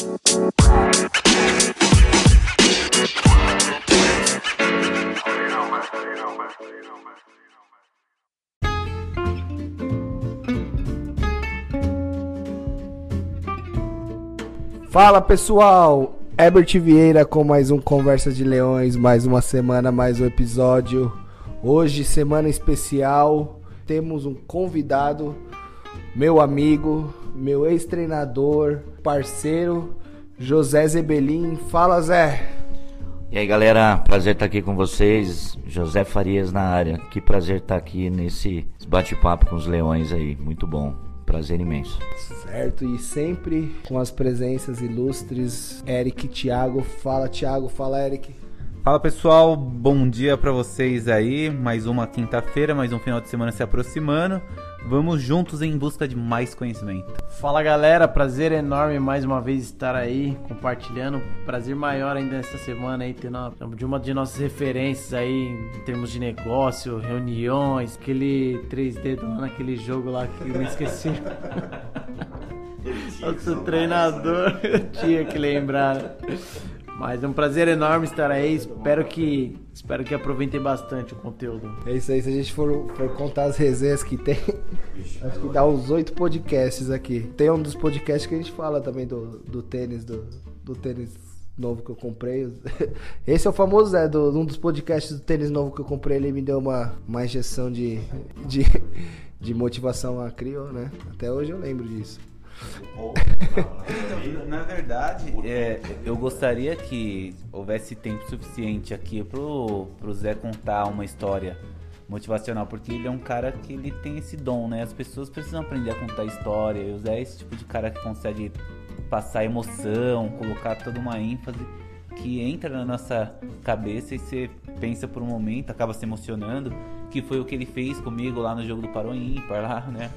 Fala pessoal, Herbert Vieira com mais um Conversa de Leões, mais uma semana, mais um episódio. Hoje, semana especial, temos um convidado, meu amigo, meu ex-treinador, parceiro, José Zebelin. Fala Zé! E aí galera, prazer estar aqui com vocês. José Farias na área. Que prazer estar aqui nesse bate-papo com os leões aí. Muito bom. Prazer imenso. Certo, e sempre com as presenças ilustres, Eric e Thiago. Fala Thiago, fala Eric. Fala pessoal, bom dia para vocês aí. Mais uma quinta-feira, mais um final de semana se aproximando. Vamos juntos em busca de mais conhecimento. Fala galera, prazer enorme mais uma vez estar aí compartilhando. Prazer maior ainda esta semana aí, tendo uma, de uma de nossas referências aí em termos de negócio, reuniões, aquele 3D lá naquele jogo lá que eu me esqueci. Nosso treinador, eu tinha que lembrar. Mas é um prazer enorme estar aí. Espero que espero que aproveitem bastante o conteúdo. É isso aí. Se a gente for, for contar as resenhas que tem, acho que dá uns oito podcasts aqui. Tem um dos podcasts que a gente fala também do, do tênis, do, do tênis novo que eu comprei. Esse é o famoso Zé, do, um dos podcasts do tênis novo que eu comprei. Ele me deu uma, uma injeção de, de, de motivação a Crio, né? Até hoje eu lembro disso. Na verdade, é, eu gostaria que houvesse tempo suficiente aqui pro, pro Zé contar uma história motivacional, porque ele é um cara que ele tem esse dom, né? As pessoas precisam aprender a contar história, e o Zé é esse tipo de cara que consegue passar emoção, colocar toda uma ênfase que entra na nossa cabeça e você pensa por um momento, acaba se emocionando, que foi o que ele fez comigo lá no jogo do Paro Ímpar lá, né?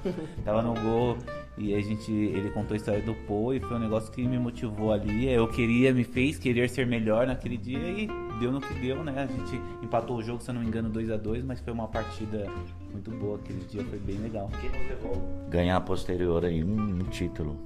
Tava no gol e a gente, ele contou a história do Pô e foi um negócio que me motivou ali. Eu queria, me fez querer ser melhor naquele dia e deu no que deu, né? A gente empatou o jogo, se eu não me engano, 2 a 2 mas foi uma partida muito boa aquele dia, foi bem legal. Ganhar posterior aí um, um título.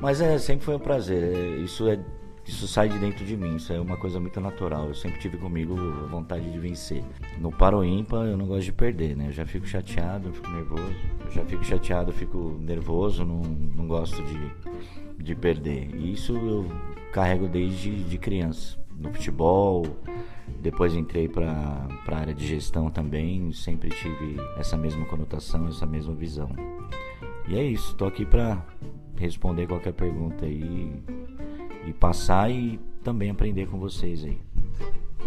Mas é, sempre foi um prazer. É, isso é isso sai de dentro de mim, isso é uma coisa muito natural. Eu sempre tive comigo a vontade de vencer. No paro ímpar eu não gosto de perder, né? Eu já fico chateado, eu fico nervoso. Eu já fico chateado, eu fico nervoso, não, não gosto de, de perder. E isso eu carrego desde de criança. No futebol, depois entrei para a área de gestão também, sempre tive essa mesma conotação, essa mesma visão. E é isso, estou aqui para responder qualquer pergunta aí e passar e também aprender com vocês aí.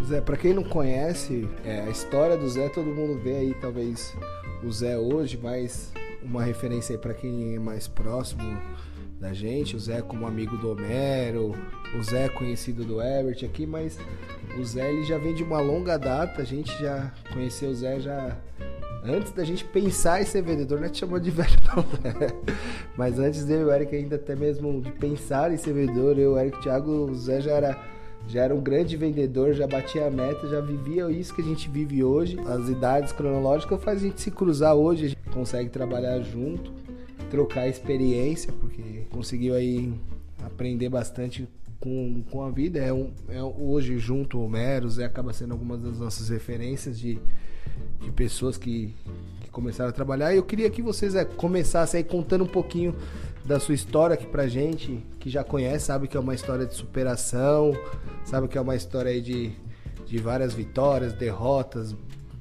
Zé, para quem não conhece, é, a história do Zé, todo mundo vê aí, talvez o Zé hoje, mas uma referência aí para quem é mais próximo da gente, o Zé como amigo do Homero, o Zé conhecido do Herbert aqui, mas o Zé ele já vem de uma longa data, a gente já conheceu o Zé já Antes da gente pensar em ser vendedor, não é te chamou de velho. Né? Mas antes dele, o Eric ainda até mesmo de pensar em ser vendedor, eu, o Eric, Thiago, o Zé já era, já era um grande vendedor, já batia a meta, já vivia isso que a gente vive hoje. As idades cronológicas faz a gente se cruzar hoje, a gente consegue trabalhar junto, trocar experiência, porque conseguiu aí aprender bastante com, com a vida. É, um, é hoje junto o Mero, Zé acaba sendo algumas das nossas referências de de pessoas que, que começaram a trabalhar. E eu queria que vocês é, começassem aí contando um pouquinho da sua história aqui pra gente, que já conhece, sabe que é uma história de superação, sabe que é uma história aí de, de várias vitórias, derrotas,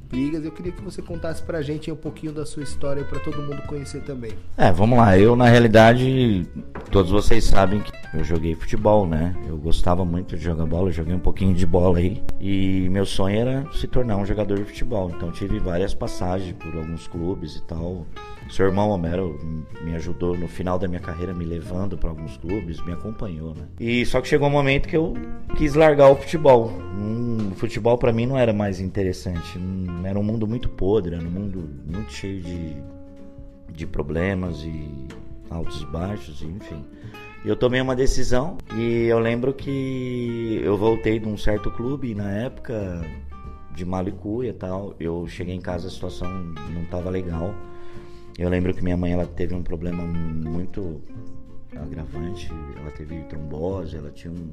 brigas. Eu queria que você contasse pra gente um pouquinho da sua história para todo mundo conhecer também. É, vamos lá. Eu, na realidade, todos vocês sabem que eu joguei futebol, né? Eu gostava muito de jogar bola, joguei um pouquinho de bola aí. E meu sonho era se tornar um jogador de futebol. Então tive várias passagens por alguns clubes e tal. Seu irmão Homero me ajudou no final da minha carreira, me levando para alguns clubes, me acompanhou, né? E só que chegou um momento que eu quis largar o futebol. Hum, o futebol para mim não era mais interessante. Hum, era um mundo muito podre, era um mundo muito cheio de, de problemas e altos e baixos, enfim. Eu tomei uma decisão e eu lembro que eu voltei de um certo clube na época de Malicuia e tal. Eu cheguei em casa, a situação não estava legal. Eu lembro que minha mãe ela teve um problema muito agravante. Ela teve trombose, ela tinha um,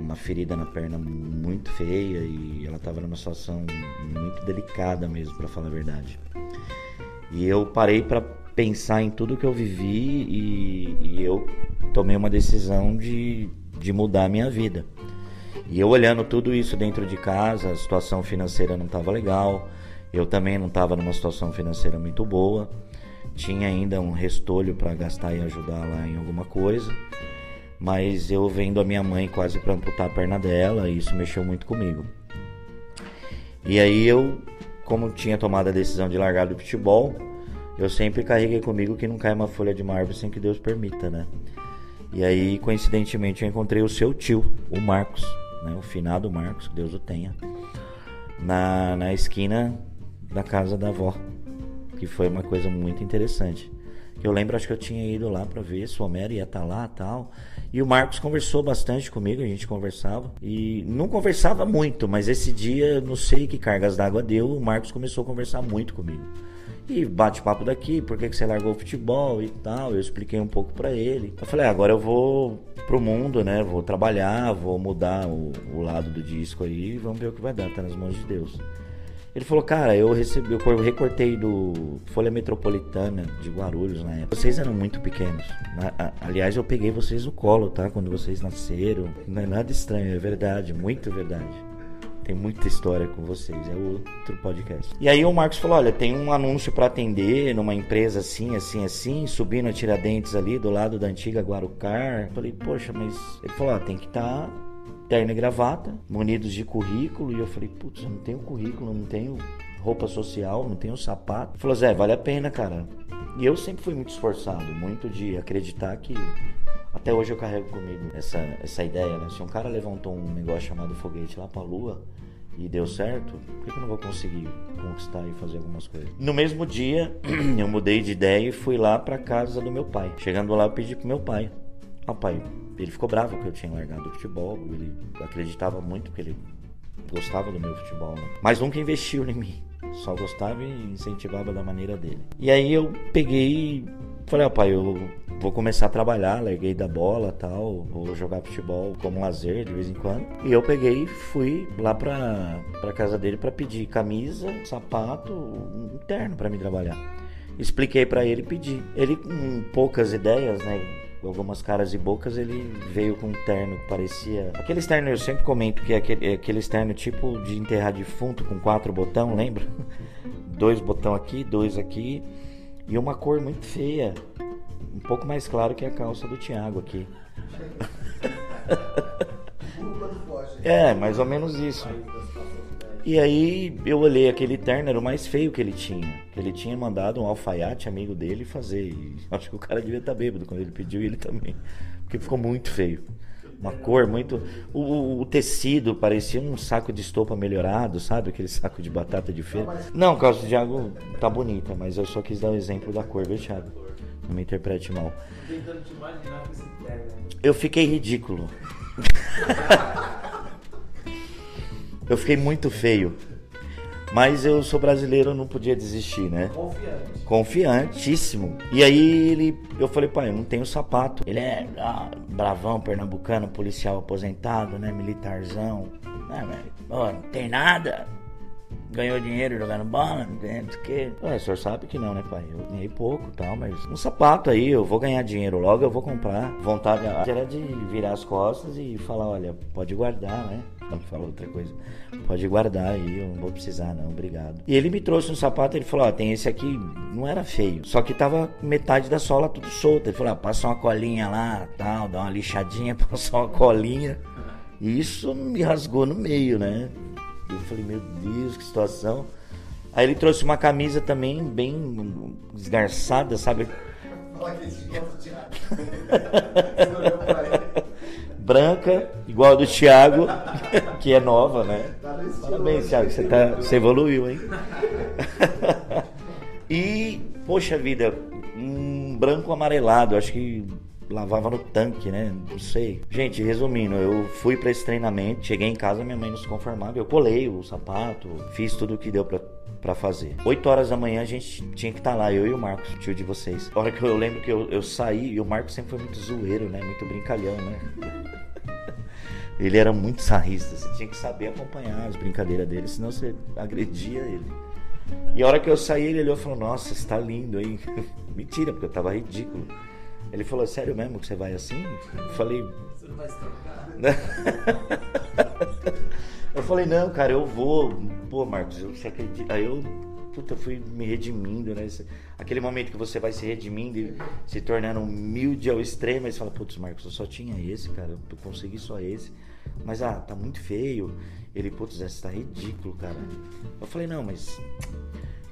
uma ferida na perna muito feia e ela estava numa situação muito delicada mesmo, para falar a verdade. E eu parei para pensar em tudo que eu vivi e, e eu tomei uma decisão de, de mudar a minha vida. E eu olhando tudo isso dentro de casa, a situação financeira não estava legal, eu também não estava numa situação financeira muito boa, tinha ainda um restolho para gastar e ajudar lá em alguma coisa, mas eu vendo a minha mãe quase para amputar a perna dela, e isso mexeu muito comigo. E aí eu, como tinha tomado a decisão de largar do futebol, eu sempre carreguei comigo que não cai uma folha de mármore sem que Deus permita, né? E aí, coincidentemente, eu encontrei o seu tio, o Marcos, né? O finado Marcos, que Deus o tenha, na, na esquina da casa da avó, que foi uma coisa muito interessante. Eu lembro, acho que eu tinha ido lá para ver se o Homero ia estar tá lá tal. E o Marcos conversou bastante comigo, a gente conversava. E não conversava muito, mas esse dia, não sei que cargas d'água deu, o Marcos começou a conversar muito comigo. E bate-papo daqui, por que, que você largou o futebol e tal. Eu expliquei um pouco para ele. Eu falei, ah, agora eu vou pro mundo, né? Vou trabalhar, vou mudar o, o lado do disco aí, vamos ver o que vai dar, tá nas mãos de Deus. Ele falou, cara, eu recebi, eu recortei do Folha Metropolitana de Guarulhos na época. Vocês eram muito pequenos. Aliás, eu peguei vocês no colo, tá? Quando vocês nasceram. Não é nada estranho, é verdade, muito verdade. Tem muita história com vocês, é outro podcast. E aí o Marcos falou: olha, tem um anúncio para atender numa empresa assim, assim, assim, subindo a Tiradentes ali do lado da antiga Guarucar. Falei, poxa, mas. Ele falou: ah, tem que estar. Tá terno e gravata, munidos de currículo, e eu falei, putz, eu não tenho currículo, não tenho roupa social, não tenho sapato. Ele falou, Zé, vale a pena, cara. E eu sempre fui muito esforçado, muito de acreditar que até hoje eu carrego comigo essa, essa ideia, né? Se um cara levantou um negócio chamado foguete lá pra lua e deu certo, por que eu não vou conseguir conquistar e fazer algumas coisas? No mesmo dia, eu mudei de ideia e fui lá pra casa do meu pai. Chegando lá, eu pedi pro meu pai: Ó, pai, ele ficou bravo que eu tinha largado o futebol, ele acreditava muito que ele gostava do meu futebol, né? mas nunca investiu em mim. Só gostava e incentivava da maneira dele. E aí eu peguei falei, ó pai, eu vou começar a trabalhar, larguei da bola tal, vou jogar futebol como lazer de vez em quando. E eu peguei e fui lá pra, pra casa dele para pedir camisa, sapato, um terno para me trabalhar. Expliquei para ele e pedi. Ele com poucas ideias, né? Algumas caras e bocas, ele veio com um terno que parecia. Aquele terno eu sempre comento que é aquele, é aquele terno tipo de enterrar defunto com quatro botão, lembra? dois botão aqui, dois aqui. E uma cor muito feia. Um pouco mais claro que a calça do Thiago aqui. é, mais ou menos isso. E aí eu olhei aquele terno, era o mais feio que ele tinha. Ele tinha mandado um alfaiate amigo dele fazer. E acho que o cara devia estar tá bêbado quando ele pediu e ele também. Porque ficou muito feio. Uma cor muito. O, o, tecido parecia um saco de estopa melhorado, sabe? Aquele saco de batata de feira. Não, calça de água tá bonita, mas eu só quis dar o um exemplo da cor, viu, Thiago? Não me interprete mal. Eu fiquei ridículo. Eu fiquei muito feio. Mas eu sou brasileiro, não podia desistir, né? Confiante. Confiantíssimo. E aí ele, eu falei, pai, eu não tenho sapato. Ele é ah, bravão, pernambucano, policial aposentado, né? Militarzão. Ah, mas, não tem nada. Ganhou dinheiro jogando bola, não tem o que. o senhor sabe que não, né, pai? Eu ganhei pouco tal, mas um sapato aí, eu vou ganhar dinheiro logo, eu vou comprar. Vontade era de virar as costas e falar, olha, pode guardar, né? Não falou outra coisa. Pode guardar aí, eu não vou precisar, não, obrigado. E ele me trouxe um sapato, ele falou: Ó, tem esse aqui, não era feio, só que tava metade da sola tudo solta. Ele falou: ah, passa uma colinha lá, tal, dá uma lixadinha, passa uma colinha. E isso me rasgou no meio, né? Eu falei: Meu Deus, que situação. Aí ele trouxe uma camisa também bem esgarçada, sabe? Fala que esse branca, igual a do Thiago, que é nova, né? Parabéns, Thiago, você, tá, você evoluiu, hein? e, poxa vida, um branco amarelado, acho que lavava no tanque, né? Não sei. Gente, resumindo, eu fui para esse treinamento, cheguei em casa, minha mãe não se conformava. Eu colei o sapato, fiz tudo o que deu pra para fazer. 8 horas da manhã a gente tinha que estar tá lá, eu e o Marcos, tio de vocês. A hora que eu lembro que eu, eu saí, e o Marcos sempre foi muito zoeiro, né? Muito brincalhão, né? Ele era muito sarrista, você tinha que saber acompanhar as brincadeiras dele, senão você agredia ele. E a hora que eu saí, ele olhou e falou: Nossa, você tá lindo, hein? Mentira, porque eu tava ridículo. Ele falou: Sério mesmo que você vai assim? Eu falei: Você não vai se trocar? eu falei: Não, cara, eu vou. Pô, Marcos, eu, você acredita? Aí eu puta, fui me redimindo, né? Aquele momento que você vai se redimindo e se tornando humilde ao extremo, aí você fala, putz, Marcos, eu só tinha esse, cara, eu consegui só esse. Mas, ah, tá muito feio. Ele, putz, esse tá ridículo, cara. Eu falei, não, mas.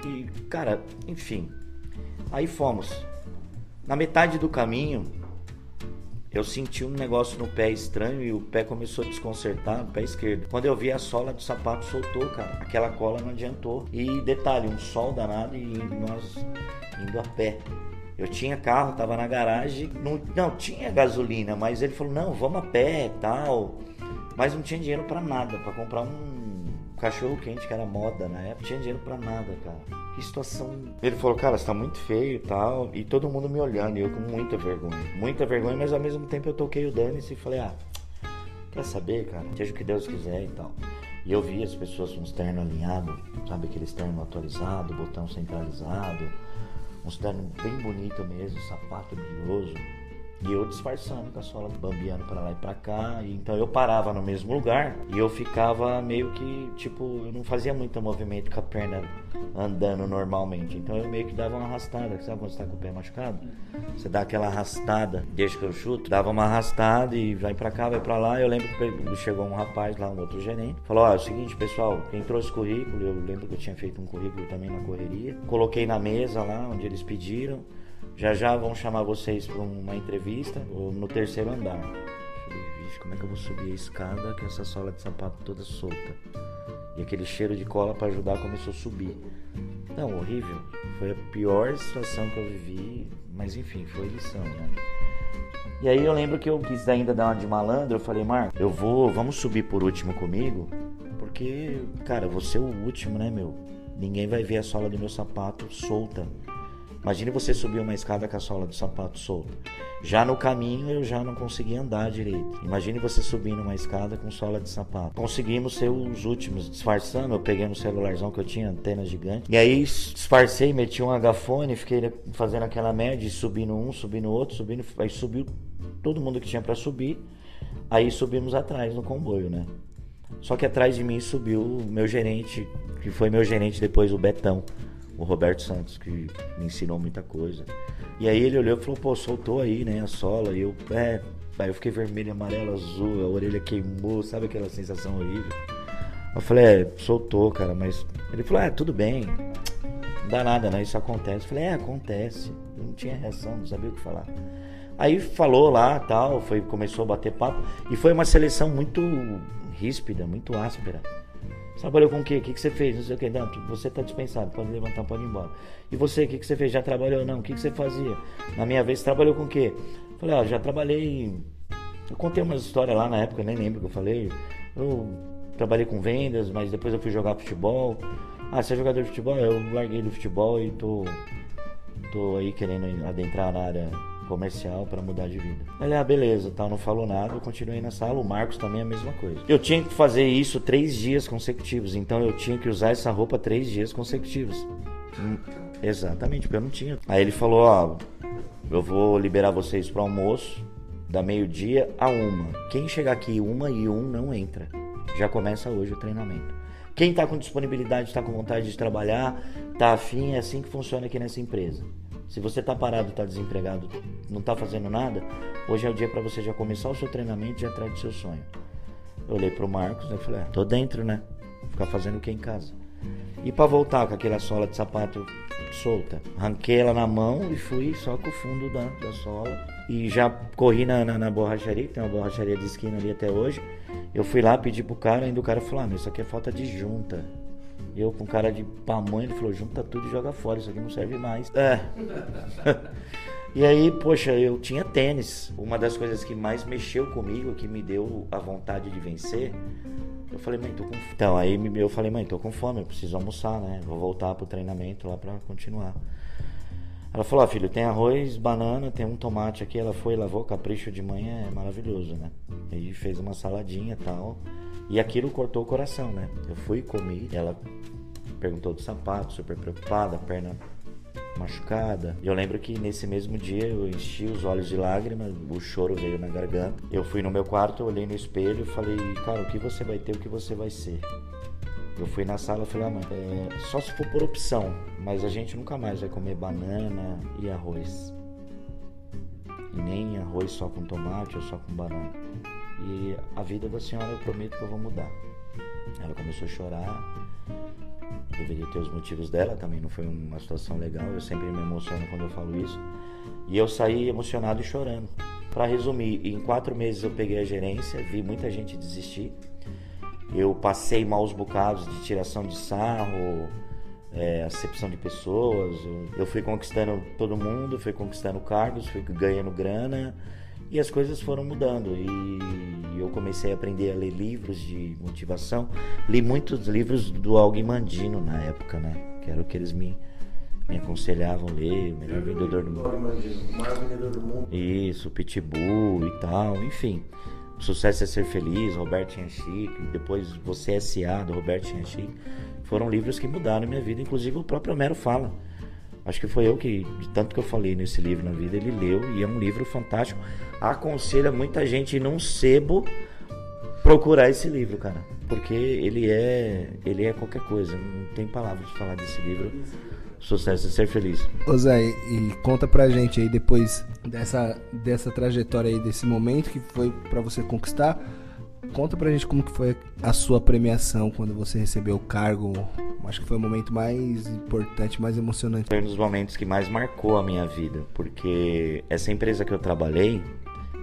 E, cara, enfim. Aí fomos. Na metade do caminho, eu senti um negócio no pé estranho e o pé começou a desconcertar, o pé esquerdo. Quando eu vi a sola do sapato soltou, cara. Aquela cola não adiantou. E detalhe, um sol danado e nós indo a pé. Eu tinha carro, tava na garagem, não, não tinha gasolina, mas ele falou: "Não, vamos a pé, tal". Mas não tinha dinheiro para nada, para comprar um cachorro quente que era moda na época. Tinha dinheiro para nada, cara que situação. Ele falou, cara, você tá muito feio e tal. E todo mundo me olhando, e eu com muita vergonha. Muita vergonha, mas ao mesmo tempo eu toquei o Dani e falei, ah, quer saber, cara? Seja o que Deus quiser e tal. E eu vi as pessoas com os ternos alinhados, sabe aqueles ternos atualizados, botão centralizado, uns ternos bem bonito mesmo, sapato brilhoso. E eu disfarçando com a sola, bambeando para lá e para cá. E então eu parava no mesmo lugar e eu ficava meio que, tipo, eu não fazia muito movimento com a perna andando normalmente. Então eu meio que dava uma arrastada. Sabe quando você tá com o pé machucado? Você dá aquela arrastada, desde que eu chuto, dava uma arrastada e vai para cá, vai para lá. Eu lembro que chegou um rapaz lá, um outro gerente, falou: Ó, é o seguinte, pessoal, quem trouxe currículo, eu lembro que eu tinha feito um currículo também na correria. Coloquei na mesa lá onde eles pediram. Já já vão chamar vocês para uma entrevista no terceiro andar. vixe, como é que eu vou subir a escada com essa sola de sapato toda solta? E aquele cheiro de cola para ajudar começou a subir. Não, horrível. Foi a pior situação que eu vivi, mas enfim, foi lição, né? E aí eu lembro que eu quis ainda dar uma de malandro, eu falei, Marco, eu vou, vamos subir por último comigo, porque, cara, você é o último, né, meu? Ninguém vai ver a sola do meu sapato solta. Imagine você subir uma escada com a sola do sapato solta. Já no caminho eu já não conseguia andar direito. Imagine você subindo uma escada com sola de sapato. Conseguimos ser os últimos, disfarçando. Eu peguei no celularzão que eu tinha, antena gigante. E aí disfarcei, meti um agafone, fiquei fazendo aquela média, subindo um, subindo outro, subindo. Aí subiu todo mundo que tinha para subir. Aí subimos atrás no comboio, né? Só que atrás de mim subiu o meu gerente, que foi meu gerente depois, o Betão o Roberto Santos, que me ensinou muita coisa. E aí ele olhou e falou, pô, soltou aí, né, a sola. E eu, é, aí eu fiquei vermelho, amarelo, azul, a orelha queimou, sabe aquela sensação horrível? Eu falei, é, soltou, cara, mas. Ele falou, é, tudo bem, não dá nada, né? Isso acontece. Eu falei, é, acontece. Eu não tinha reação, não sabia o que falar. Aí falou lá, tal, foi, começou a bater papo. E foi uma seleção muito ríspida, muito áspera. Trabalhou com o quê? O que, que você fez? Não sei o que. Não, você está dispensado, pode levantar, pode ir embora. E você, o que, que você fez? Já trabalhou? Não. O que, que você fazia? Na minha vez, trabalhou com o quê? Falei, ó, já trabalhei. Eu contei umas histórias lá na época, nem lembro o que eu falei. Eu trabalhei com vendas, mas depois eu fui jogar futebol. Ah, você é jogador de futebol? Eu larguei do futebol e tô, tô aí querendo adentrar na área comercial para mudar de vida. Ele, ah, beleza, tal, não falou nada, eu continuei na sala. O Marcos também é a mesma coisa. Eu tinha que fazer isso três dias consecutivos, então eu tinha que usar essa roupa três dias consecutivos. Hum, exatamente, porque eu não tinha. Aí ele falou: Ó, eu vou liberar vocês para almoço da meio-dia a uma. Quem chegar aqui uma e um não entra. Já começa hoje o treinamento. Quem está com disponibilidade, está com vontade de trabalhar, está afim, é assim que funciona aqui nessa empresa. Se você está parado, está desempregado, não está fazendo nada, hoje é o dia para você já começar o seu treinamento e atrás do seu sonho. Eu olhei pro Marcos e falei, ah, tô dentro, né? Ficar fazendo o que em casa. E para voltar com aquela sola de sapato solta, arranquei ela na mão e fui só com o fundo da, da sola. E já corri na, na, na, borracharia, que tem uma borracharia de esquina ali até hoje. Eu fui lá, pedi pro cara, ainda o cara falou: ah, isso aqui é falta de junta. Eu com cara de pamonha, ele falou, junta tudo e joga fora, isso aqui não serve mais. É. E aí, poxa, eu tinha tênis. Uma das coisas que mais mexeu comigo, que me deu a vontade de vencer, eu falei, mãe, tô com fome. Então, aí eu falei, mãe, tô com fome, eu preciso almoçar, né? Vou voltar pro treinamento lá pra continuar. Ela falou, ó, filho, tem arroz, banana, tem um tomate aqui. Ela foi, lavou, capricho de manhã, é maravilhoso, né? E fez uma saladinha e tal. E aquilo cortou o coração, né? Eu fui, comi, ela perguntou do sapato, super preocupada, perna machucada. Eu lembro que nesse mesmo dia eu enchi os olhos de lágrimas, o choro veio na garganta. Eu fui no meu quarto, olhei no espelho e falei, cara, o que você vai ter, o que você vai ser. Eu fui na sala e falei, ah, mãe, é, só se for por opção, mas a gente nunca mais vai comer banana e arroz. E nem arroz só com tomate ou só com banana. E a vida da senhora eu prometo que eu vou mudar. Ela começou a chorar, deveria ter os motivos dela, também não foi uma situação legal, eu sempre me emociono quando eu falo isso. E eu saí emocionado e chorando. Para resumir, em quatro meses eu peguei a gerência, vi muita gente desistir. Eu passei maus bocados de tiração de sarro, é, acepção de pessoas. Eu fui conquistando todo mundo, fui conquistando cargos, fui ganhando grana e as coisas foram mudando. E eu comecei a aprender a ler livros de motivação. Li muitos livros do Alguém Mandino na época, né? Que era o que eles me, me aconselhavam a ler, o melhor vendedor do mundo. O maior vendedor do mundo. Isso, Pitbull e tal, enfim. O Sucesso é Ser Feliz, Roberto Chianchic, depois Você é S.A., do Roberto Chianchic. Foram livros que mudaram a minha vida, inclusive o próprio Homero fala. Acho que foi eu que, de tanto que eu falei nesse livro na vida, ele leu e é um livro fantástico. Aconselho muita gente num sebo procurar esse livro, cara, porque ele é, ele é qualquer coisa. Não tem palavras de falar desse livro. Sucesso e ser feliz. Ô Zé, e conta pra gente aí depois dessa, dessa trajetória aí, desse momento que foi para você conquistar. Conta pra gente como que foi a sua premiação quando você recebeu o cargo. Acho que foi o momento mais importante, mais emocionante. Foi um dos momentos que mais marcou a minha vida, porque essa empresa que eu trabalhei,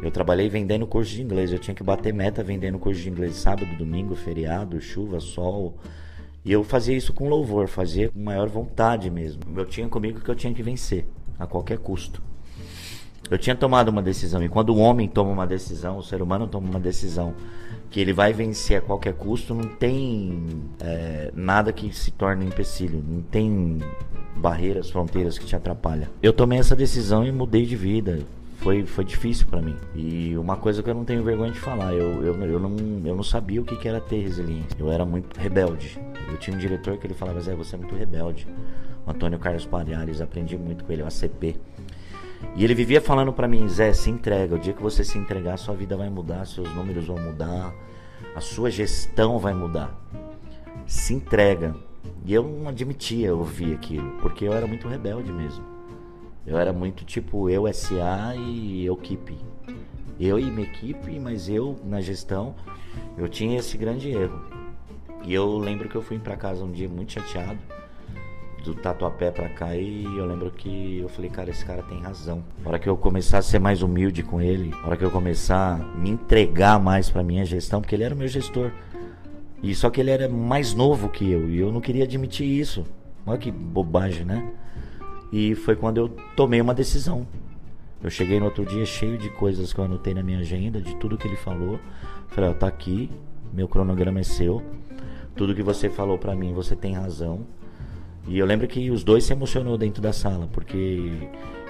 eu trabalhei vendendo curso de inglês. Eu tinha que bater meta vendendo curso de inglês sábado, domingo, feriado, chuva, sol. E eu fazia isso com louvor, fazia com maior vontade mesmo. Eu tinha comigo que eu tinha que vencer, a qualquer custo. Eu tinha tomado uma decisão, e quando o homem toma uma decisão, o ser humano toma uma decisão que ele vai vencer a qualquer custo, não tem é, nada que se torne um empecilho, não tem barreiras, fronteiras que te atrapalham. Eu tomei essa decisão e mudei de vida. Foi, foi difícil para mim. E uma coisa que eu não tenho vergonha de falar, eu, eu, eu, não, eu não sabia o que, que era ter resiliência. Eu era muito rebelde. Eu tinha um diretor que ele falava, Zé, você é muito rebelde. O Antônio Carlos Palhares, aprendi muito com ele, o ACP. E ele vivia falando para mim, Zé, se entrega. O dia que você se entregar, sua vida vai mudar, seus números vão mudar, a sua gestão vai mudar. Se entrega. E eu não admitia ouvir aquilo, porque eu era muito rebelde mesmo. Eu era muito tipo eu SA e eu equipe. Eu e minha equipe, mas eu na gestão, eu tinha esse grande erro. E eu lembro que eu fui para casa um dia muito chateado do Tatuapé pra cá e eu lembro que eu falei, cara, esse cara tem razão. Na hora que eu começar a ser mais humilde com ele, na hora que eu começar a me entregar mais pra minha gestão, porque ele era o meu gestor. E só que ele era mais novo que eu e eu não queria admitir isso. Olha que bobagem, né? E foi quando eu tomei uma decisão. Eu cheguei no outro dia cheio de coisas que eu anotei na minha agenda, de tudo que ele falou. Falei, ó, tá aqui, meu cronograma é seu. Tudo que você falou para mim, você tem razão. E eu lembro que os dois se emocionou dentro da sala, porque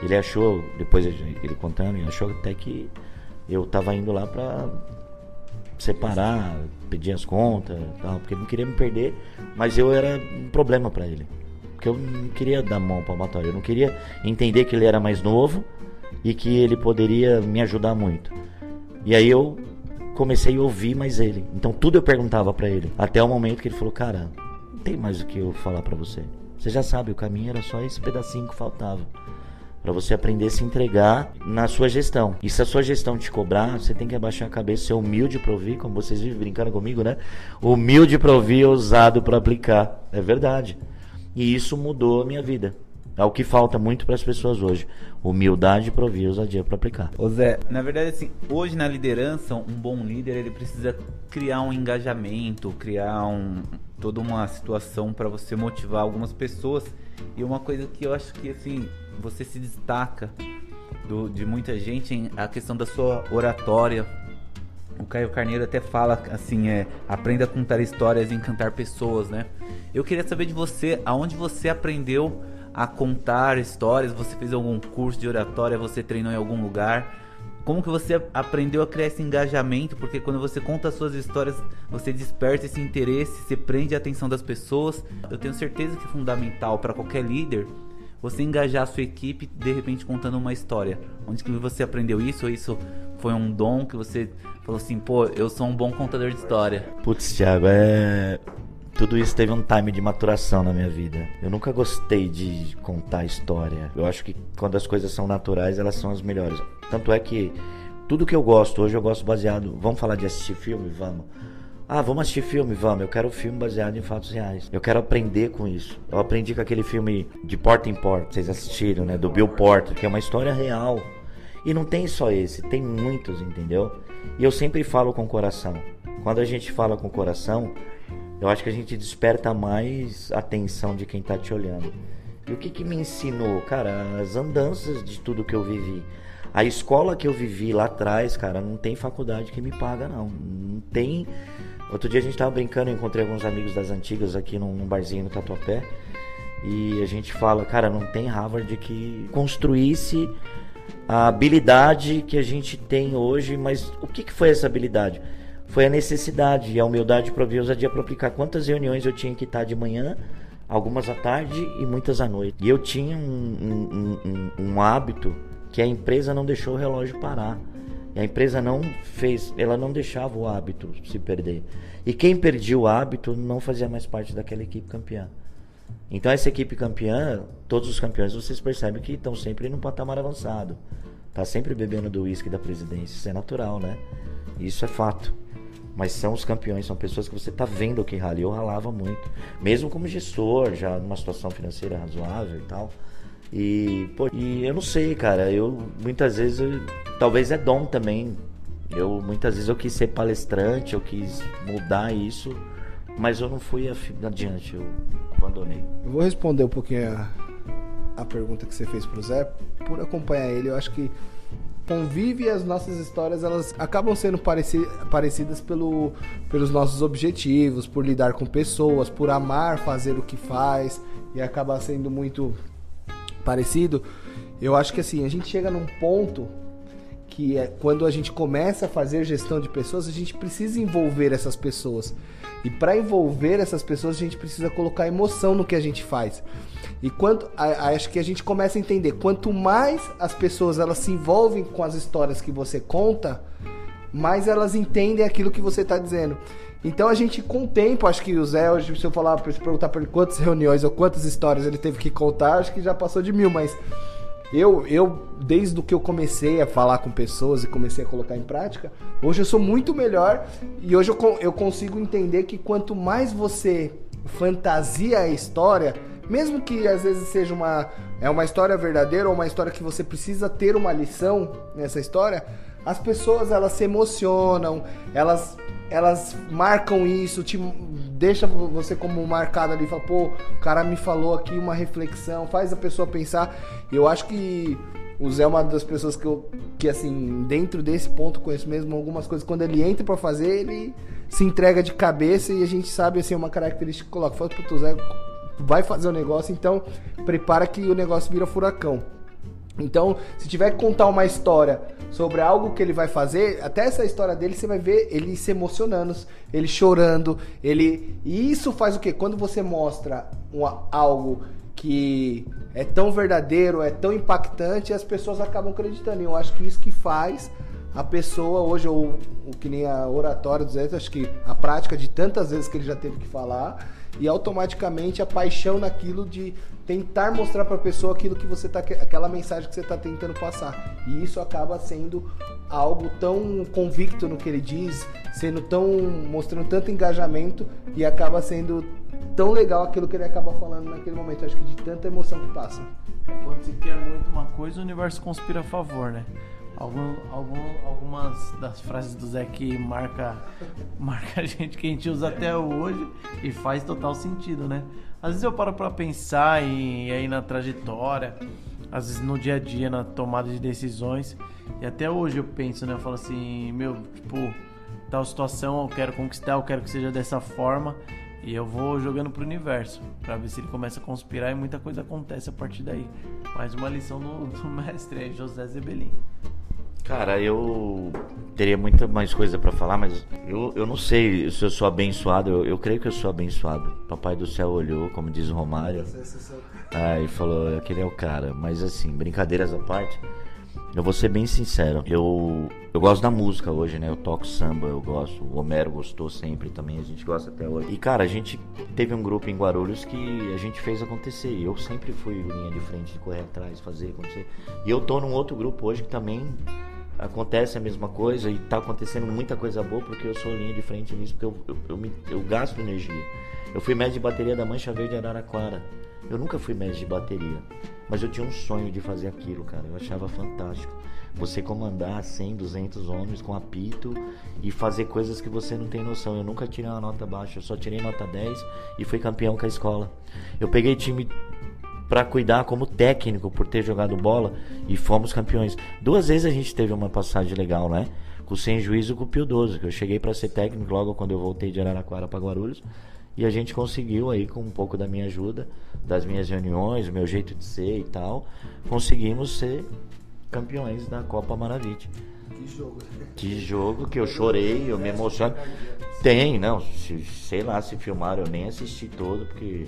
ele achou, depois ele contando, ele achou até que eu tava indo lá pra separar, pedir as contas, tal, porque ele não queria me perder, mas eu era um problema para ele. Porque eu não queria dar mão palmatória, eu não queria entender que ele era mais novo e que ele poderia me ajudar muito. E aí eu comecei a ouvir mais ele. Então tudo eu perguntava para ele, até o momento que ele falou: "Cara, não tem mais o que eu falar para você. Você já sabe, o caminho era só esse pedacinho que faltava. Para você aprender a se entregar na sua gestão. E se a sua gestão te cobrar, você tem que abaixar a cabeça, ser humilde para ouvir, como vocês vivem brincando comigo, né? Humilde para ouvir, ousado para aplicar. É verdade. E isso mudou a minha vida. É o que falta muito para as pessoas hoje. Humildade para ouvir, ousadia para aplicar. Ô Zé, na verdade assim, hoje na liderança, um bom líder, ele precisa criar um engajamento, criar um, toda uma situação para você motivar algumas pessoas. E uma coisa que eu acho que assim, você se destaca do, de muita gente a questão da sua oratória. O Caio Carneiro até fala assim, é, aprenda a contar histórias e encantar pessoas, né? Eu queria saber de você, aonde você aprendeu a contar histórias? Você fez algum curso de oratória? Você treinou em algum lugar? Como que você aprendeu a criar esse engajamento? Porque quando você conta suas histórias, você desperta esse interesse, você prende a atenção das pessoas. Eu tenho certeza que é fundamental para qualquer líder você engajar a sua equipe de repente contando uma história. Onde que você aprendeu isso? Ou isso foi um dom que você falou assim, pô, eu sou um bom contador de história? Putz, Thiago, é tudo isso teve um time de maturação na minha vida. Eu nunca gostei de contar história. Eu acho que quando as coisas são naturais, elas são as melhores. Tanto é que tudo que eu gosto, hoje eu gosto baseado. Vamos falar de assistir filme? Vamos. Ah, vamos assistir filme? Vamos. Eu quero filme baseado em fatos reais. Eu quero aprender com isso. Eu aprendi com aquele filme de porta em porta, vocês assistiram, né? Do Bill Porter, que é uma história real. E não tem só esse, tem muitos, entendeu? E eu sempre falo com o coração. Quando a gente fala com o coração, eu acho que a gente desperta mais atenção de quem está te olhando. E o que, que me ensinou? Cara, as andanças de tudo que eu vivi. A escola que eu vivi lá atrás, cara, não tem faculdade que me paga, não. Não tem. Outro dia a gente tava brincando, eu encontrei alguns amigos das antigas aqui num barzinho no Tatuapé. E a gente fala, cara, não tem Harvard que construísse a habilidade que a gente tem hoje, mas o que, que foi essa habilidade? Foi a necessidade e a humildade para ver ousadia para aplicar quantas reuniões eu tinha que estar de manhã, algumas à tarde e muitas à noite. E eu tinha um, um, um, um hábito que a empresa não deixou o relógio parar. E a empresa não fez, ela não deixava o hábito se perder. E quem perdia o hábito não fazia mais parte daquela equipe campeã. Então essa equipe campeã, todos os campeões, vocês percebem que estão sempre no patamar avançado. Tá sempre bebendo do uísque da presidência, isso é natural, né? Isso é fato. Mas são os campeões, são pessoas que você está vendo que rala. Eu ralava muito. Mesmo como gestor, já numa situação financeira razoável e tal. E, pô, e eu não sei, cara. Eu muitas vezes, eu, talvez é dom também. Eu muitas vezes eu quis ser palestrante, eu quis mudar isso, mas eu não fui adiante, eu abandonei. Eu vou responder um pouquinho a, a pergunta que você fez pro Zé. Por acompanhar ele, eu acho que convive e as nossas histórias elas acabam sendo pareci parecidas pelo, pelos nossos objetivos, por lidar com pessoas, por amar fazer o que faz e acaba sendo muito parecido. Eu acho que assim, a gente chega num ponto que é quando a gente começa a fazer gestão de pessoas, a gente precisa envolver essas pessoas. E para envolver essas pessoas, a gente precisa colocar emoção no que a gente faz. E quanto acho que a gente começa a entender, quanto mais as pessoas elas se envolvem com as histórias que você conta, mais elas entendem aquilo que você está dizendo. Então a gente, com o tempo, acho que o Zé, hoje, se eu falar, se perguntar ele quantas reuniões ou quantas histórias ele teve que contar, acho que já passou de mil, mas eu, eu, desde que eu comecei a falar com pessoas e comecei a colocar em prática, hoje eu sou muito melhor e hoje eu, eu consigo entender que quanto mais você fantasia a história, mesmo que às vezes seja uma é uma história verdadeira ou uma história que você precisa ter uma lição nessa história, as pessoas elas se emocionam, elas elas marcam isso, te deixa você como marcado ali, fala, pô, o cara me falou aqui uma reflexão, faz a pessoa pensar. Eu acho que o Zé é uma das pessoas que eu, que assim, dentro desse ponto conheço mesmo algumas coisas. Quando ele entra para fazer, ele se entrega de cabeça e a gente sabe, assim, uma característica que coloca. Fala, pro Zé, vai fazer o negócio, então prepara que o negócio vira furacão. Então, se tiver que contar uma história sobre algo que ele vai fazer, até essa história dele você vai ver ele se emocionando, ele chorando, ele e isso faz o quê? Quando você mostra um, algo que é tão verdadeiro, é tão impactante, as pessoas acabam acreditando. E eu acho que isso que faz a pessoa hoje, ou o que nem a oratória do Zé, acho que a prática de tantas vezes que ele já teve que falar, e automaticamente a paixão naquilo de tentar mostrar para a pessoa aquilo que você tá aquela mensagem que você está tentando passar. E isso acaba sendo algo tão convicto no que ele diz, sendo tão mostrando tanto engajamento e acaba sendo tão legal aquilo que ele acaba falando naquele momento. Acho que de tanta emoção que passa. Quando se quer muito uma coisa, o universo conspira a favor, né? Algum, algum, algumas das frases do Zé que marca, marca a gente que a gente usa até hoje e faz total sentido, né? Às vezes eu paro para pensar em aí na trajetória, às vezes no dia a dia, na tomada de decisões. E até hoje eu penso, né? Eu falo assim, meu, tipo, tal situação eu quero conquistar, eu quero que seja dessa forma. E eu vou jogando pro universo, pra ver se ele começa a conspirar e muita coisa acontece a partir daí. Mais uma lição do, do mestre aí, José Zebelin. Cara, eu teria muita mais coisa para falar, mas eu, eu não sei se eu sou abençoado. Eu, eu creio que eu sou abençoado. Papai do céu olhou, como diz o Romário. Ah, e falou, aquele é o cara. Mas assim, brincadeiras à parte, eu vou ser bem sincero. Eu, eu gosto da música hoje, né? Eu toco samba, eu gosto. O Homero gostou sempre também, a gente gosta até hoje. E cara, a gente teve um grupo em Guarulhos que a gente fez acontecer. Eu sempre fui linha de frente de correr atrás, fazer acontecer. E eu tô num outro grupo hoje que também acontece a mesma coisa e tá acontecendo muita coisa boa porque eu sou linha de frente nisso, porque eu, eu, eu, me, eu gasto energia. Eu fui mestre de bateria da Mancha Verde Araraquara. Eu nunca fui mestre de bateria, mas eu tinha um sonho de fazer aquilo, cara. Eu achava fantástico. Você comandar 100, 200 homens com apito e fazer coisas que você não tem noção. Eu nunca tirei uma nota baixa, eu só tirei nota 10 e fui campeão com a escola. Eu peguei time para cuidar como técnico por ter jogado bola e fomos campeões. Duas vezes a gente teve uma passagem legal, né? Com o Sem Juízo e com o Pio 12, que eu cheguei para ser técnico logo quando eu voltei de Araraquara para Guarulhos. E a gente conseguiu aí com um pouco da minha ajuda, das minhas reuniões, o meu jeito de ser e tal, conseguimos ser campeões da Copa Maravilha. Que jogo. Que jogo que eu chorei, eu me emociono. Tem, não, se, sei lá se filmaram, eu nem assisti todo, porque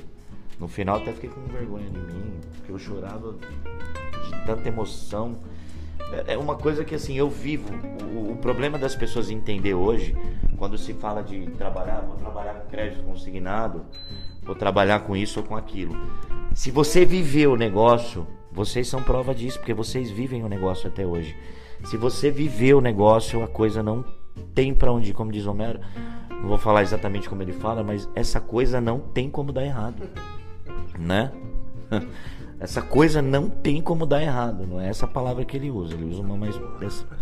no final até fiquei com vergonha de mim, porque eu chorava de tanta emoção. É, é uma coisa que assim, eu vivo. O, o, problema das pessoas entender hoje, quando se fala de trabalhar, vou trabalhar com crédito consignado, vou trabalhar com isso ou com aquilo. Se você viveu o negócio, vocês são prova disso, porque vocês vivem o negócio até hoje. Se você viveu o negócio, a coisa não tem para onde ir, como diz Homero. Não vou falar exatamente como ele fala, mas essa coisa não tem como dar errado né? Essa coisa não tem como dar errado, não é essa palavra que ele usa. Ele usa uma mais.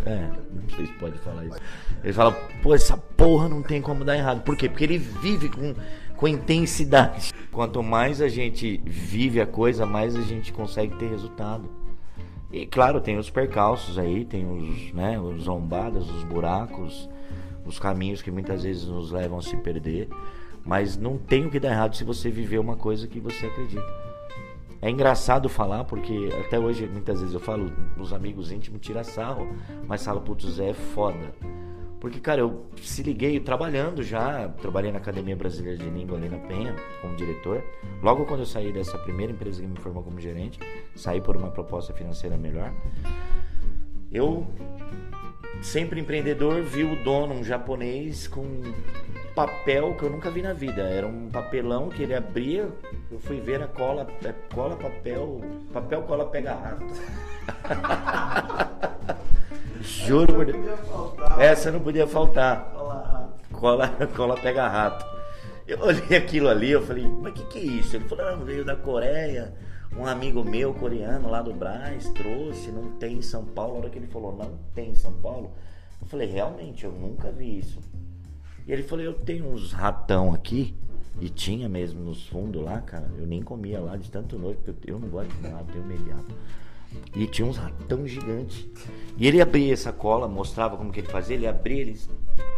É, não sei se pode falar isso. Ele fala, pô, essa porra não tem como dar errado. Por quê? Porque ele vive com, com intensidade. Quanto mais a gente vive a coisa, mais a gente consegue ter resultado. E claro, tem os percalços aí, tem os, né, os zombadas, os buracos, os caminhos que muitas vezes nos levam a se perder. Mas não tem o que dar errado se você viver uma coisa que você acredita. É engraçado falar, porque até hoje muitas vezes eu falo, os amigos íntimos tiram sarro, mas falo, putz, Zé é foda. Porque, cara, eu se liguei trabalhando já, trabalhei na Academia Brasileira de Língua ali na Penha, como diretor. Logo quando eu saí dessa primeira empresa que me formou como gerente, saí por uma proposta financeira melhor. Eu, sempre empreendedor, vi o dono, um japonês, com papel que eu nunca vi na vida. Era um papelão que ele abria, eu fui ver a cola, é, cola, papel, papel, cola, pega rato. Juro por Deus. Essa não podia faltar. Cola, cola, pega rato. Eu olhei aquilo ali, eu falei, mas o que, que é isso? Ele falou, não, veio da Coreia. Um amigo meu, coreano, lá do Brás, trouxe, não tem em São Paulo. A hora que ele falou, não tem em São Paulo, eu falei, realmente, eu nunca vi isso. E ele falou, eu tenho uns ratão aqui. E tinha mesmo nos fundos lá, cara. Eu nem comia lá de tanto nojo, porque eu não gosto de comer rato, tenho medo de rato. E tinha uns ratão gigantes. E ele abria essa cola, mostrava como que ele fazia. Ele abria, ele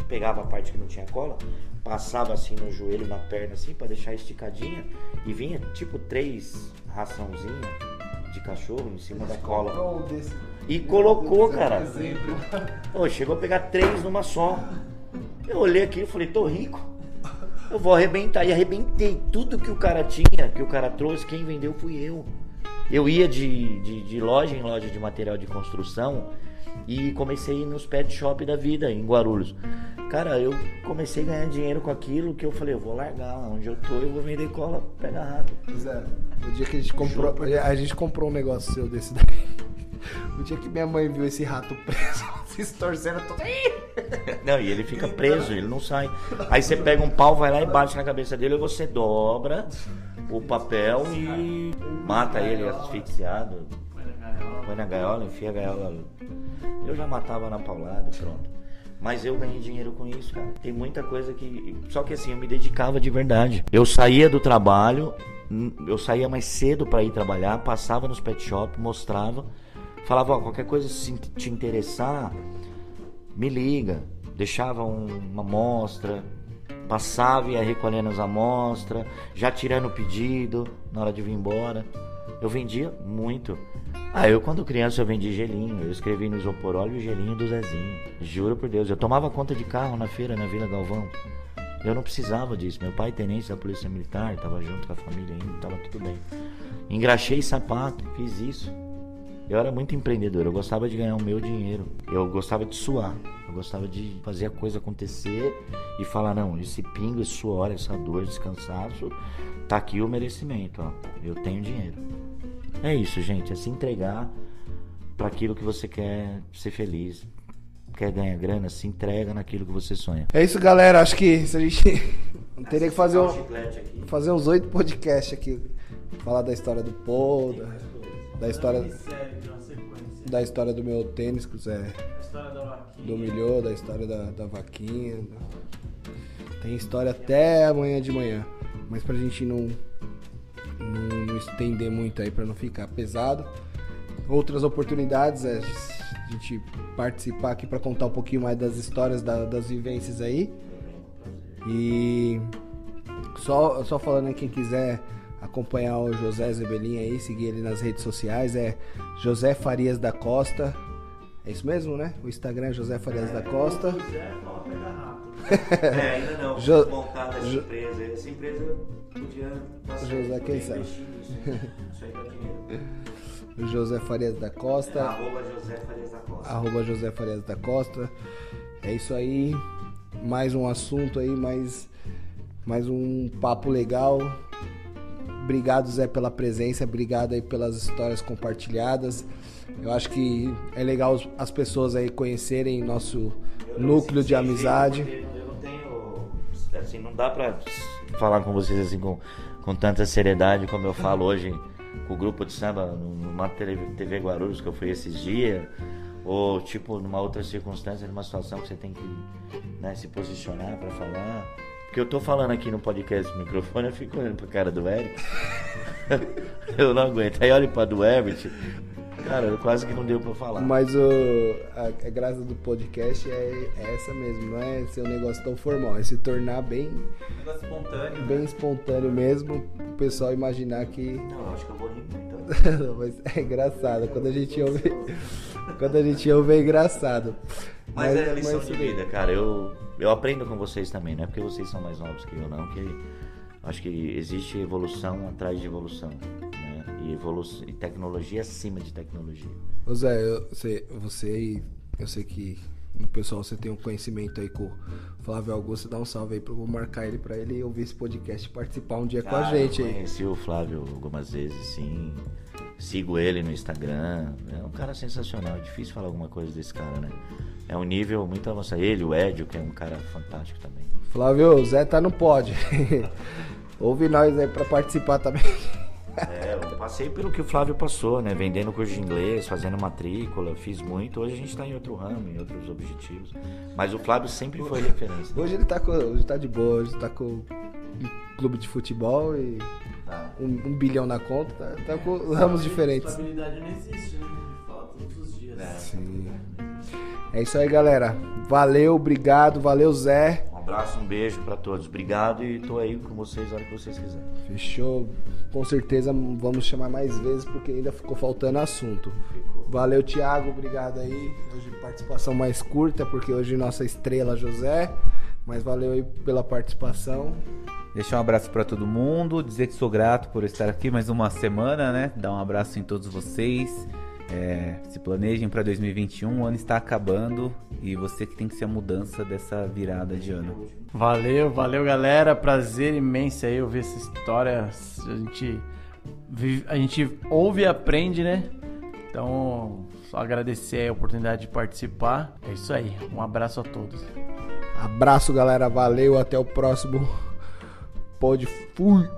pegava a parte que não tinha cola, passava assim no joelho, na perna, assim, para deixar esticadinha. E vinha tipo três raçãozinha de cachorro em cima da cola. E colocou, cara. Chegou a pegar três numa só. Eu olhei aqui e falei, tô rico. Eu vou arrebentar. E arrebentei. Tudo que o cara tinha, que o cara trouxe, quem vendeu fui eu. Eu ia de, de, de loja em loja de material de construção e comecei a ir nos pet shop da vida em Guarulhos. Cara, eu comecei a ganhar dinheiro com aquilo que eu falei, eu vou largar onde eu tô, eu vou vender cola, pega rápido. Pois é. O dia que a gente comprou, a gente comprou um negócio seu desse daí. O dia que minha mãe viu esse rato preso, se torcendo todo. Não, e ele fica preso, ele não sai. Aí você pega um pau, vai lá e bate na cabeça dele, e você dobra o papel e mata ele asfixiado. Põe na gaiola, enfia a gaiola. Eu já matava na paulada pronto. Mas eu ganhei dinheiro com isso, cara. Tem muita coisa que. Só que assim, eu me dedicava de verdade. Eu saía do trabalho, eu saía mais cedo para ir trabalhar, passava nos pet shop, mostrava, falava, ó, qualquer coisa se te interessar, me liga. Deixava um- uma amostra, passava e ia recolhendo as amostras, já tirando o pedido na hora de vir embora. Eu vendia muito. Ah, eu quando criança eu vendi gelinho, eu escrevi no isopor, olha o gelinho do Zezinho. Juro por Deus, eu tomava conta de carro na feira, na Vila Galvão. Eu não precisava disso. Meu pai, tenente da Polícia Militar, estava junto com a família ainda, estava tudo bem. Engraxei sapato, fiz isso. Eu era muito empreendedor, eu gostava de ganhar o meu dinheiro. Eu gostava de suar. Eu gostava de fazer a coisa acontecer e falar, não, esse pingo, esse suor, essa dor, esse cansaço, tá aqui o merecimento, ó. Eu tenho dinheiro. É isso, gente, é se entregar para aquilo que você quer ser feliz. Quer ganhar grana, se entrega naquilo que você sonha. É isso, galera. Acho que se a gente. Teria que fazer, um, chiclete aqui. fazer uns oito podcasts aqui. Falar da história do Paul, da, história, sequência. da história do meu tênis, que o Zé da história da, da vaquinha. Tem história até amanhã de manhã. Mas pra gente não, não, não estender muito aí, pra não ficar pesado. Outras oportunidades é a gente participar aqui pra contar um pouquinho mais das histórias, da- das vivências aí. E só, só falando aí, quem quiser acompanhar o José Zebelin aí, seguir ele nas redes sociais, é José Farias da Costa. É isso mesmo, né? O Instagram é José Farias da Costa. José, fala. É, ainda não. Jo- montada essa Jo- empresa. Essa empresa podia passar. José, quem sabe? Isso aí dá dinheiro. José Farias da Costa. Arroba José Farias da Costa. arroba José Farias da Costa. É isso aí. Mais um assunto aí, mais, mais um papo legal. Obrigado, Zé, pela presença. Obrigado aí pelas histórias compartilhadas. Eu acho que é legal as pessoas aí conhecerem nosso núcleo de amizade. Eu não tenho. Assim, não dá pra falar com vocês assim com, com tanta seriedade como eu falo hoje com o grupo de samba numa TV, TV Guarulhos que eu fui esses dias. Ou tipo numa outra circunstância, numa situação que você tem que né, se posicionar pra falar. Porque eu tô falando aqui no podcast no microfone, eu fico olhando pra cara do Eric. eu não aguento. Aí olho pra do Herbert. Cara, quase que não deu pra falar. Mas o, a, a graça do podcast é, é essa mesmo, não é ser um negócio tão formal, é se tornar bem, Negócio espontâneo. bem espontâneo mesmo, o pessoal imaginar que Não, acho que eu vou rir muito. Não, mas é engraçado. Quando a gente ouve. Quando a gente ouve é engraçado. Mas, é lição mas de vida, cara. Eu, eu aprendo com vocês também, não é porque vocês são mais novos que eu, não, que acho que existe evolução atrás de evolução, né? E, evolu e tecnologia acima de tecnologia. Ô Zé, eu, você, você aí, eu sei que no pessoal você tem um conhecimento aí com o Flávio Augusto, dá um salve aí pra eu vou marcar ele pra ele ouvir esse podcast e participar um dia com a Cara, gente eu aí. conheci o Flávio algumas vezes, sim. Sigo ele no Instagram. É um cara sensacional. É difícil falar alguma coisa desse cara, né? É um nível muito avançado. Ele, o Edio, que é um cara fantástico também. Flávio, o Zé tá no pod. Ouve nós aí pra participar também. É, eu passei pelo que o Flávio passou, né? Vendendo curso de inglês, fazendo matrícula, fiz muito. Hoje a gente tá em outro ramo, em outros objetivos. Mas o Flávio sempre foi referência. Hoje ele tá, com, hoje tá de boa, hoje tá com um clube de futebol e Tá. um, um bilhão na conta, tá, tá com ramos diferentes. Estabilidade não existe, né? A gente fala todos os dias. Sim. É isso aí, galera. Valeu, obrigado, valeu, Zé. Um abraço, um beijo pra todos. Obrigado e tô aí com vocês a hora que vocês quiserem. Fechou. Com certeza vamos chamar mais vezes porque ainda ficou faltando assunto. Valeu, Thiago. Obrigado aí. Hoje participação mais curta porque hoje nossa estrela José. Mas valeu aí pela participação. Deixar um abraço pra todo mundo, dizer que sou grato por estar aqui mais uma semana, né? Dar um abraço em todos vocês. É, se planejem pra 2021, o ano está acabando e você que tem que ser a mudança dessa virada de ano. Valeu, valeu galera. Prazer imenso aí ouvir essa história. A gente, vive- a gente ouve e aprende, né? Então, só agradecer a oportunidade de participar. É isso aí. Um abraço a todos. Abraço, galera. Valeu. Até o próximo. Pode fui.